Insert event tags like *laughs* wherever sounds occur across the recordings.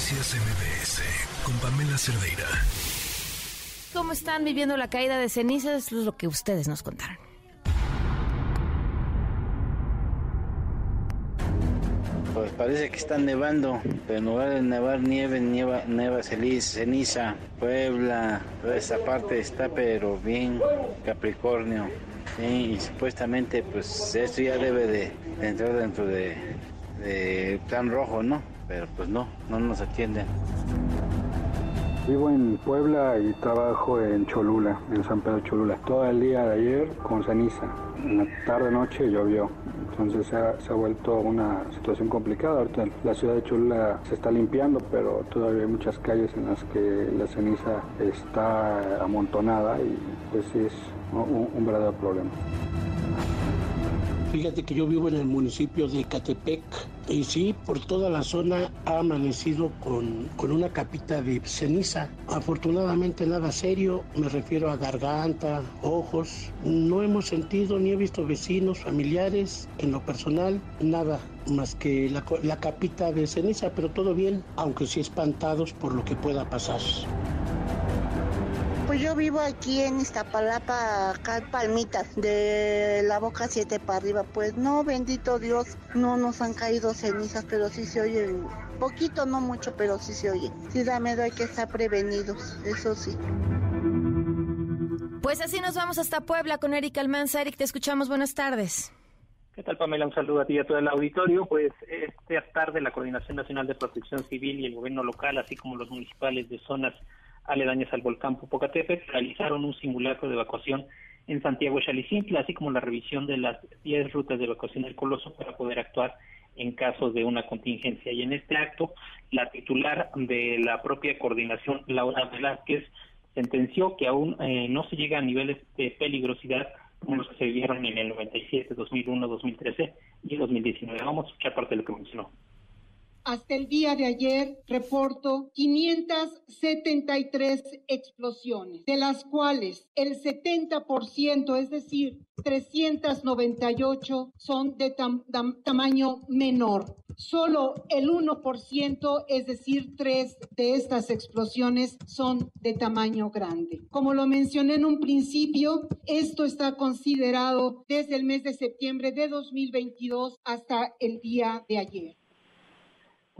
Noticias MBS con Pamela Cerdeira. ¿Cómo están viviendo la caída de cenizas? Es lo que ustedes nos contaron. Pues parece que está nevando, pero en lugar de nevar nieve, nieva, neva ceniza, Puebla, toda esa parte está pero bien Capricornio. Sí, y supuestamente pues esto ya debe de, entrar dentro de, de plan rojo, ¿no? Pero pues no, no nos atienden. Vivo en Puebla y trabajo en Cholula, en San Pedro Cholula. Todo el día de ayer con ceniza. En la tarde-noche llovió. Entonces se ha, vuelto una situación complicada. Ahorita la ciudad de Cholula se está limpiando, pero todavía hay muchas calles en las que la ceniza está amontonada y pues sí es un verdadero problema. Fíjate que yo vivo en el municipio de Catepec y sí, por toda la zona ha amanecido con, con una capita de ceniza. Afortunadamente nada serio, me refiero a garganta, ojos. No hemos sentido ni he visto vecinos, familiares, en lo personal, nada más que la, la capita de ceniza, pero todo bien, aunque sí espantados por lo que pueda pasar. Pues yo vivo aquí en Iztapalapa, acá en Palmitas, de la boca 7 para arriba. Pues no, bendito Dios, no nos han caído cenizas, pero sí se oyen. Poquito, no mucho, pero sí se oye. Sí da miedo, hay que estar prevenidos, eso sí. Pues así nos vamos hasta Puebla con Eric Almanza. Eric, te escuchamos. Buenas tardes. ¿Qué tal, Pamela? Un saludo a ti y a todo el auditorio. Pues esta tarde la Coordinación Nacional de Protección Civil y el gobierno local, así como los municipales de zonas aledañas al volcán Popocatépetl, realizaron un simulacro de evacuación en Santiago Chalicintla, así como la revisión de las 10 rutas de evacuación del Coloso para poder actuar en caso de una contingencia. Y en este acto, la titular de la propia coordinación, Laura Velázquez, sentenció que aún eh, no se llega a niveles de peligrosidad como los que se vivieron en el 97, 2001, 2013 y 2019. Vamos a escuchar parte de lo que mencionó. Hasta el día de ayer reporto 573 explosiones, de las cuales el 70%, es decir, 398 son de tam tam tamaño menor. Solo el 1%, es decir, tres de estas explosiones son de tamaño grande. Como lo mencioné en un principio, esto está considerado desde el mes de septiembre de 2022 hasta el día de ayer.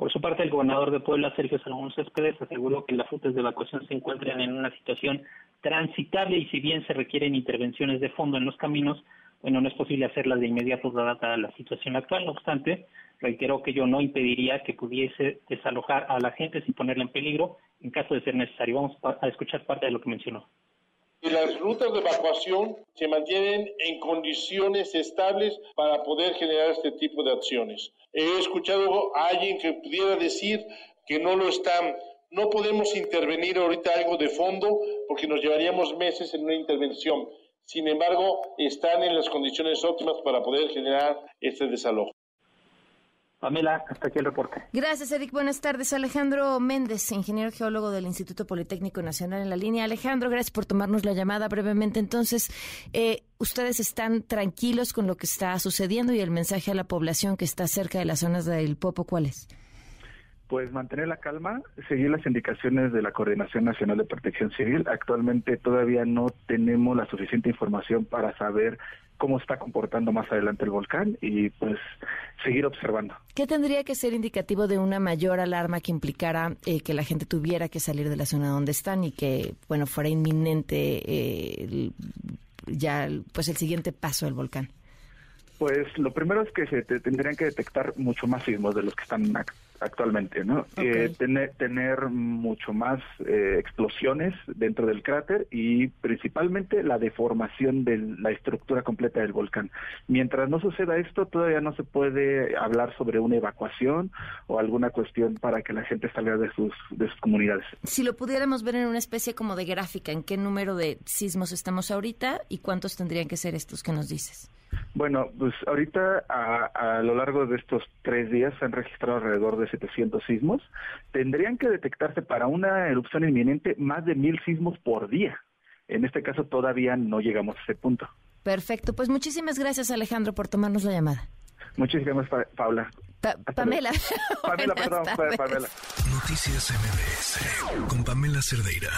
Por su parte, el gobernador de Puebla, Sergio Salomón Céspedes, aseguró que las rutas de evacuación se encuentran en una situación transitable y si bien se requieren intervenciones de fondo en los caminos, bueno, no es posible hacerlas de inmediato dada la situación actual. No obstante, reiteró que yo no impediría que pudiese desalojar a la gente sin ponerla en peligro en caso de ser necesario. Vamos a escuchar parte de lo que mencionó y las rutas de evacuación se mantienen en condiciones estables para poder generar este tipo de acciones. He escuchado a alguien que pudiera decir que no lo están. No podemos intervenir ahorita algo de fondo porque nos llevaríamos meses en una intervención. Sin embargo, están en las condiciones óptimas para poder generar este desalojo. Pamela, hasta aquí el reporte. Gracias, Eric. Buenas tardes. Alejandro Méndez, ingeniero geólogo del Instituto Politécnico Nacional en la línea. Alejandro, gracias por tomarnos la llamada brevemente. Entonces, eh, ¿ustedes están tranquilos con lo que está sucediendo y el mensaje a la población que está cerca de las zonas del Popo, cuál es? Pues mantener la calma, seguir las indicaciones de la Coordinación Nacional de Protección Civil. Actualmente todavía no tenemos la suficiente información para saber cómo está comportando más adelante el volcán y pues seguir observando. ¿Qué tendría que ser indicativo de una mayor alarma que implicara eh, que la gente tuviera que salir de la zona donde están y que, bueno, fuera inminente eh, ya pues el siguiente paso del volcán? Pues lo primero es que se tendrían que detectar mucho más sismos de los que están actualmente, ¿no? Eh, tener, tener mucho más eh, explosiones dentro del cráter y principalmente la deformación de la estructura completa del volcán. Mientras no suceda esto, todavía no se puede hablar sobre una evacuación o alguna cuestión para que la gente salga de sus, de sus comunidades. Si lo pudiéramos ver en una especie como de gráfica, ¿en qué número de sismos estamos ahorita y cuántos tendrían que ser estos que nos dices? Bueno, pues ahorita a, a, lo largo de estos tres días se han registrado alrededor de 700 sismos. Tendrían que detectarse para una erupción inminente más de mil sismos por día. En este caso todavía no llegamos a ese punto. Perfecto, pues muchísimas gracias Alejandro por tomarnos la llamada. Muchísimas gracias, Paula. Pa Pamela. *laughs* Pamela, perdón, Pamela. Noticias MBS con Pamela Cerdeira.